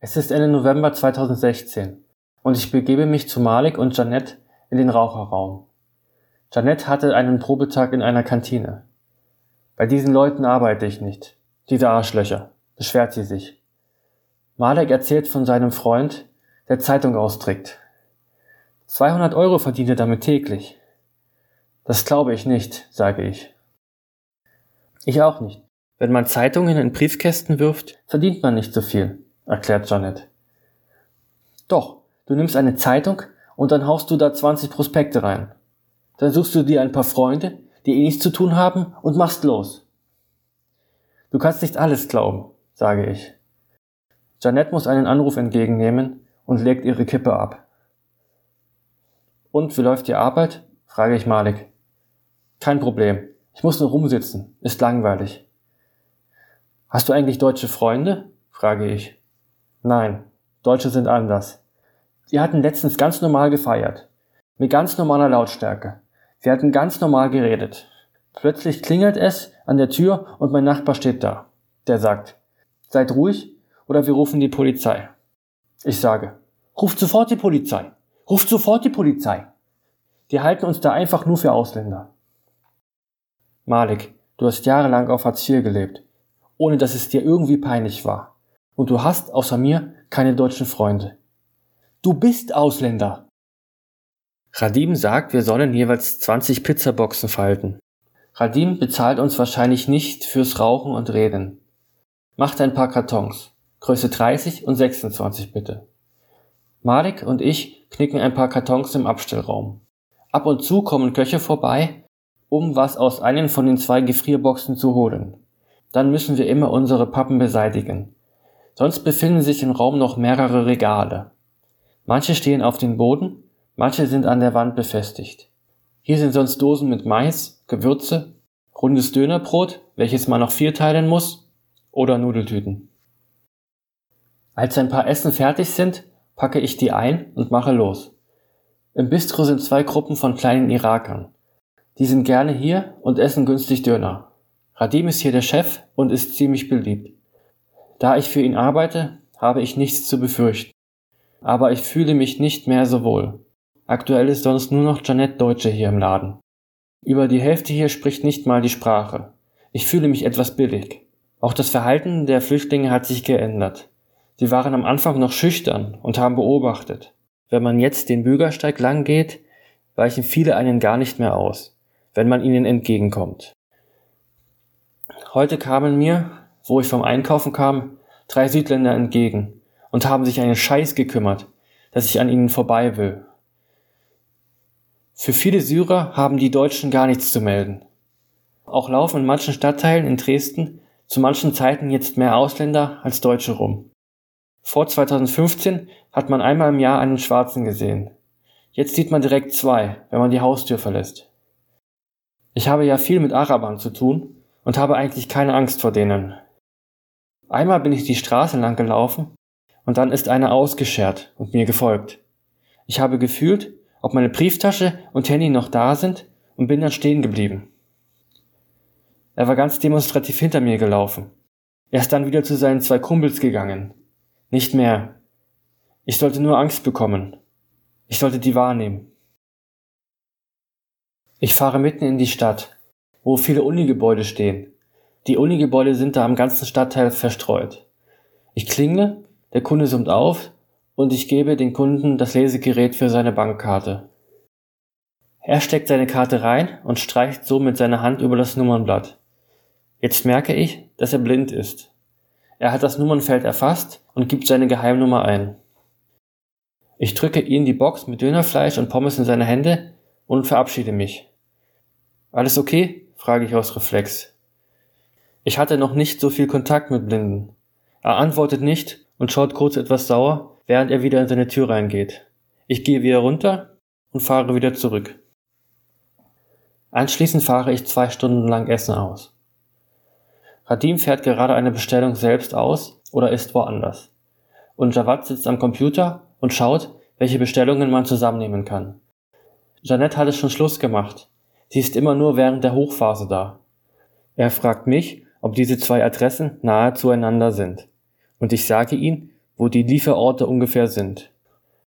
Es ist Ende November 2016 und ich begebe mich zu Malik und Janette in den Raucherraum. Janette hatte einen Probetag in einer Kantine. Bei diesen Leuten arbeite ich nicht. Diese Arschlöcher, beschwert sie sich. Malik erzählt von seinem Freund, der Zeitung austrägt. 200 Euro verdient er damit täglich. Das glaube ich nicht, sage ich. Ich auch nicht. Wenn man Zeitungen in Briefkästen wirft, verdient man nicht so viel erklärt Janet. Doch, du nimmst eine Zeitung und dann haust du da 20 Prospekte rein. Dann suchst du dir ein paar Freunde, die eh nichts zu tun haben und machst los. Du kannst nicht alles glauben, sage ich. Janet muss einen Anruf entgegennehmen und legt ihre Kippe ab. Und wie läuft die Arbeit? frage ich Malik. Kein Problem. Ich muss nur rumsitzen. Ist langweilig. Hast du eigentlich deutsche Freunde? frage ich. Nein, Deutsche sind anders. Wir hatten letztens ganz normal gefeiert. Mit ganz normaler Lautstärke. Wir hatten ganz normal geredet. Plötzlich klingelt es an der Tür und mein Nachbar steht da. Der sagt, seid ruhig oder wir rufen die Polizei. Ich sage, ruft sofort die Polizei. Ruft sofort die Polizei. Die halten uns da einfach nur für Ausländer. Malik, du hast jahrelang auf Hartz IV gelebt, ohne dass es dir irgendwie peinlich war und du hast außer mir keine deutschen Freunde. Du bist Ausländer. Radim sagt, wir sollen jeweils 20 Pizzaboxen falten. Radim bezahlt uns wahrscheinlich nicht fürs Rauchen und Reden. Macht ein paar Kartons. Größe 30 und 26 bitte. Malik und ich knicken ein paar Kartons im Abstellraum. Ab und zu kommen Köche vorbei, um was aus einem von den zwei Gefrierboxen zu holen. Dann müssen wir immer unsere Pappen beseitigen. Sonst befinden sich im Raum noch mehrere Regale. Manche stehen auf dem Boden, manche sind an der Wand befestigt. Hier sind sonst Dosen mit Mais, Gewürze, rundes Dönerbrot, welches man noch vierteilen muss, oder Nudeltüten. Als ein paar Essen fertig sind, packe ich die ein und mache los. Im Bistro sind zwei Gruppen von kleinen Irakern. Die sind gerne hier und essen günstig Döner. Radim ist hier der Chef und ist ziemlich beliebt. Da ich für ihn arbeite, habe ich nichts zu befürchten. Aber ich fühle mich nicht mehr so wohl. Aktuell ist sonst nur noch Janette Deutsche hier im Laden. Über die Hälfte hier spricht nicht mal die Sprache. Ich fühle mich etwas billig. Auch das Verhalten der Flüchtlinge hat sich geändert. Sie waren am Anfang noch schüchtern und haben beobachtet. Wenn man jetzt den Bürgersteig lang geht, weichen viele einen gar nicht mehr aus, wenn man ihnen entgegenkommt. Heute kamen mir, wo ich vom Einkaufen kam, drei Südländer entgegen und haben sich einen Scheiß gekümmert, dass ich an ihnen vorbei will. Für viele Syrer haben die Deutschen gar nichts zu melden. Auch laufen in manchen Stadtteilen in Dresden zu manchen Zeiten jetzt mehr Ausländer als Deutsche rum. Vor 2015 hat man einmal im Jahr einen Schwarzen gesehen. Jetzt sieht man direkt zwei, wenn man die Haustür verlässt. Ich habe ja viel mit Arabern zu tun und habe eigentlich keine Angst vor denen. Einmal bin ich die Straße lang gelaufen und dann ist einer ausgeschert und mir gefolgt. Ich habe gefühlt, ob meine Brieftasche und Handy noch da sind und bin dann stehen geblieben. Er war ganz demonstrativ hinter mir gelaufen. Er ist dann wieder zu seinen zwei Kumpels gegangen. Nicht mehr. Ich sollte nur Angst bekommen. Ich sollte die wahrnehmen. Ich fahre mitten in die Stadt, wo viele Unigebäude stehen. Die Uni-Gebäude sind da am ganzen Stadtteil verstreut. Ich klingle, der Kunde summt auf und ich gebe den Kunden das Lesegerät für seine Bankkarte. Er steckt seine Karte rein und streicht so mit seiner Hand über das Nummernblatt. Jetzt merke ich, dass er blind ist. Er hat das Nummernfeld erfasst und gibt seine Geheimnummer ein. Ich drücke ihm die Box mit Dönerfleisch und Pommes in seine Hände und verabschiede mich. Alles okay? frage ich aus Reflex. Ich hatte noch nicht so viel Kontakt mit Blinden. Er antwortet nicht und schaut kurz etwas sauer, während er wieder in seine Tür reingeht. Ich gehe wieder runter und fahre wieder zurück. Anschließend fahre ich zwei Stunden lang Essen aus. Radim fährt gerade eine Bestellung selbst aus oder ist woanders. Und Javad sitzt am Computer und schaut, welche Bestellungen man zusammennehmen kann. Jeanette hat es schon Schluss gemacht. Sie ist immer nur während der Hochphase da. Er fragt mich, ob diese zwei Adressen nahe zueinander sind. Und ich sage ihm, wo die Lieferorte ungefähr sind.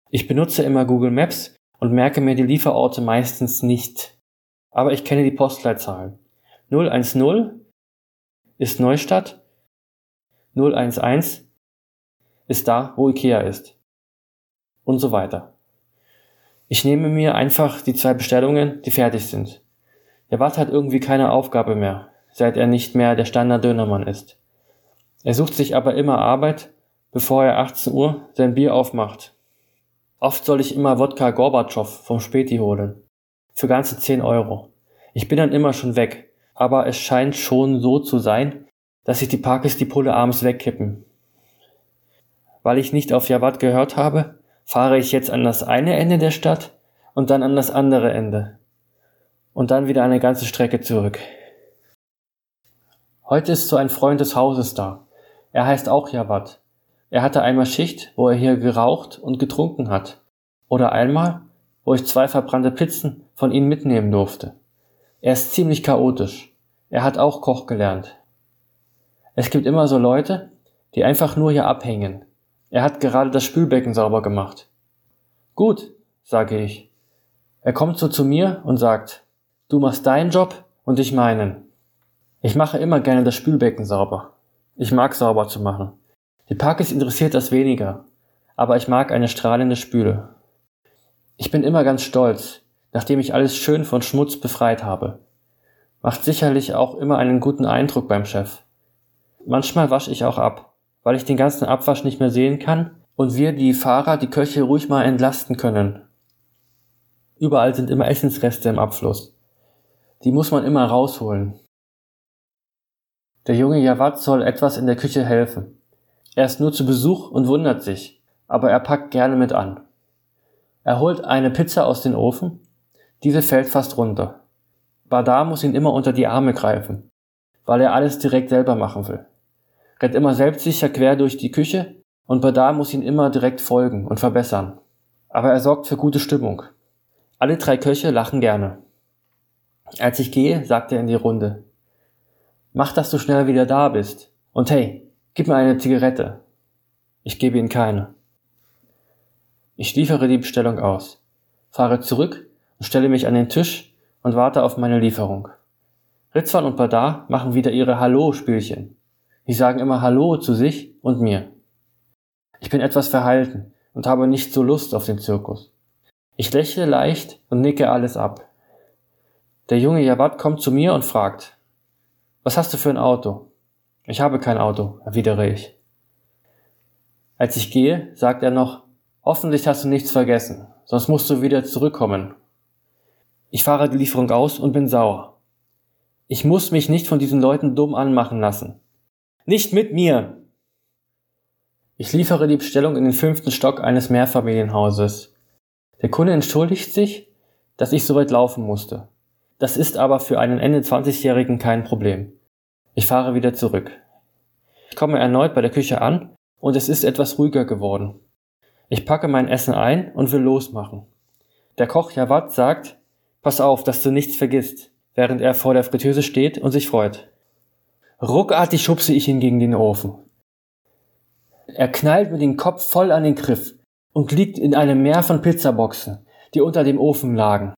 Ich benutze immer Google Maps und merke mir die Lieferorte meistens nicht. Aber ich kenne die Postleitzahlen. 010 ist Neustadt, 011 ist da, wo Ikea ist. Und so weiter. Ich nehme mir einfach die zwei Bestellungen, die fertig sind. Der Watt hat irgendwie keine Aufgabe mehr, seit er nicht mehr der Standard-Dönermann ist. Er sucht sich aber immer Arbeit, bevor er 18 Uhr sein Bier aufmacht. Oft soll ich immer Wodka Gorbatschow vom Späti holen. Für ganze 10 Euro. Ich bin dann immer schon weg. Aber es scheint schon so zu sein, dass sich die Parkes die Pulle abends wegkippen. Weil ich nicht auf Jawad gehört habe, fahre ich jetzt an das eine Ende der Stadt und dann an das andere Ende. Und dann wieder eine ganze Strecke zurück. Heute ist so ein Freund des Hauses da. Er heißt auch Jawad. Er hatte einmal Schicht, wo er hier geraucht und getrunken hat. Oder einmal, wo ich zwei verbrannte Pizzen von ihm mitnehmen durfte. Er ist ziemlich chaotisch. Er hat auch Koch gelernt. Es gibt immer so Leute, die einfach nur hier abhängen. Er hat gerade das Spülbecken sauber gemacht. Gut, sage ich. Er kommt so zu mir und sagt, du machst deinen Job und ich meinen. Ich mache immer gerne das Spülbecken sauber. Ich mag sauber zu machen. Die Parkes interessiert das weniger, aber ich mag eine strahlende Spüle. Ich bin immer ganz stolz, nachdem ich alles schön von Schmutz befreit habe. Macht sicherlich auch immer einen guten Eindruck beim Chef. Manchmal wasche ich auch ab, weil ich den ganzen Abwasch nicht mehr sehen kann und wir die Fahrer die Köche ruhig mal entlasten können. Überall sind immer Essensreste im Abfluss. Die muss man immer rausholen. Der junge Jawad soll etwas in der Küche helfen. Er ist nur zu Besuch und wundert sich, aber er packt gerne mit an. Er holt eine Pizza aus dem Ofen, diese fällt fast runter. Badar muss ihn immer unter die Arme greifen, weil er alles direkt selber machen will. Rennt immer selbstsicher quer durch die Küche und Badar muss ihn immer direkt folgen und verbessern. Aber er sorgt für gute Stimmung. Alle drei Köche lachen gerne. Als ich gehe, sagt er in die Runde. Mach, dass du schnell wieder da bist. Und hey, Gib mir eine Zigarette. Ich gebe Ihnen keine. Ich liefere die Bestellung aus, fahre zurück und stelle mich an den Tisch und warte auf meine Lieferung. Ritzwan und Badar machen wieder ihre Hallo-Spielchen. Die sagen immer Hallo zu sich und mir. Ich bin etwas verhalten und habe nicht so Lust auf den Zirkus. Ich lächle leicht und nicke alles ab. Der junge Jawad kommt zu mir und fragt, was hast du für ein Auto? Ich habe kein Auto, erwidere ich. Als ich gehe, sagt er noch, hoffentlich hast du nichts vergessen, sonst musst du wieder zurückkommen. Ich fahre die Lieferung aus und bin sauer. Ich muss mich nicht von diesen Leuten dumm anmachen lassen. Nicht mit mir! Ich liefere die Bestellung in den fünften Stock eines Mehrfamilienhauses. Der Kunde entschuldigt sich, dass ich so weit laufen musste. Das ist aber für einen Ende 20-Jährigen kein Problem. Ich fahre wieder zurück. Ich komme erneut bei der Küche an und es ist etwas ruhiger geworden. Ich packe mein Essen ein und will losmachen. Der Koch Jawad sagt, pass auf, dass du nichts vergisst, während er vor der Fritteuse steht und sich freut. Ruckartig schubse ich ihn gegen den Ofen. Er knallt mir den Kopf voll an den Griff und liegt in einem Meer von Pizzaboxen, die unter dem Ofen lagen.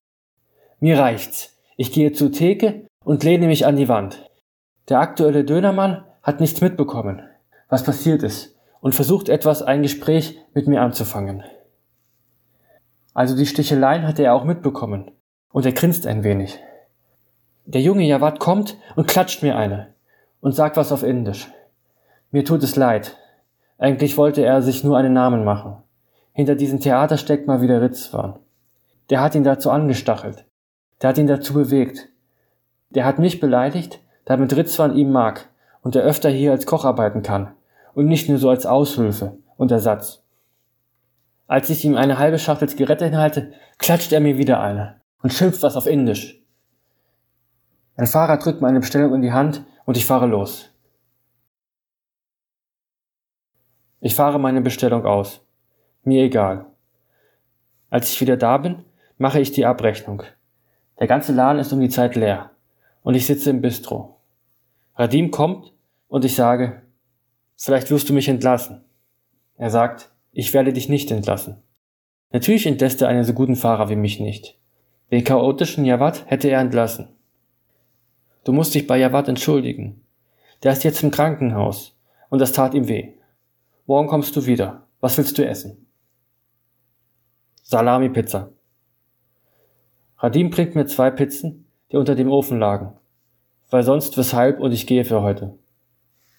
Mir reicht's. Ich gehe zur Theke und lehne mich an die Wand. Der aktuelle Dönermann hat nichts mitbekommen, was passiert ist, und versucht etwas ein Gespräch mit mir anzufangen. Also die Sticheleien hat er auch mitbekommen, und er grinst ein wenig. Der junge Jawad kommt und klatscht mir eine und sagt was auf Indisch. Mir tut es leid. Eigentlich wollte er sich nur einen Namen machen. Hinter diesem Theater steckt mal wieder Ritzwan. Der hat ihn dazu angestachelt. Der hat ihn dazu bewegt. Der hat mich beleidigt damit Ritzwan ihm mag und er öfter hier als Koch arbeiten kann und nicht nur so als Aushilfe und Ersatz. Als ich ihm eine halbe Schachtel Zigarette hinhalte, klatscht er mir wieder eine und schimpft was auf Indisch. Ein Fahrer drückt meine Bestellung in die Hand und ich fahre los. Ich fahre meine Bestellung aus. Mir egal. Als ich wieder da bin, mache ich die Abrechnung. Der ganze Laden ist um die Zeit leer und ich sitze im Bistro. Radim kommt und ich sage, vielleicht wirst du mich entlassen. Er sagt, ich werde dich nicht entlassen. Natürlich entlässt er einen so guten Fahrer wie mich nicht. Den chaotischen Jawad hätte er entlassen. Du musst dich bei Jawad entschuldigen. Der ist jetzt im Krankenhaus und das tat ihm weh. Morgen kommst du wieder. Was willst du essen? Salami-Pizza. Radim bringt mir zwei Pizzen, die unter dem Ofen lagen. Weil sonst weshalb und ich gehe für heute.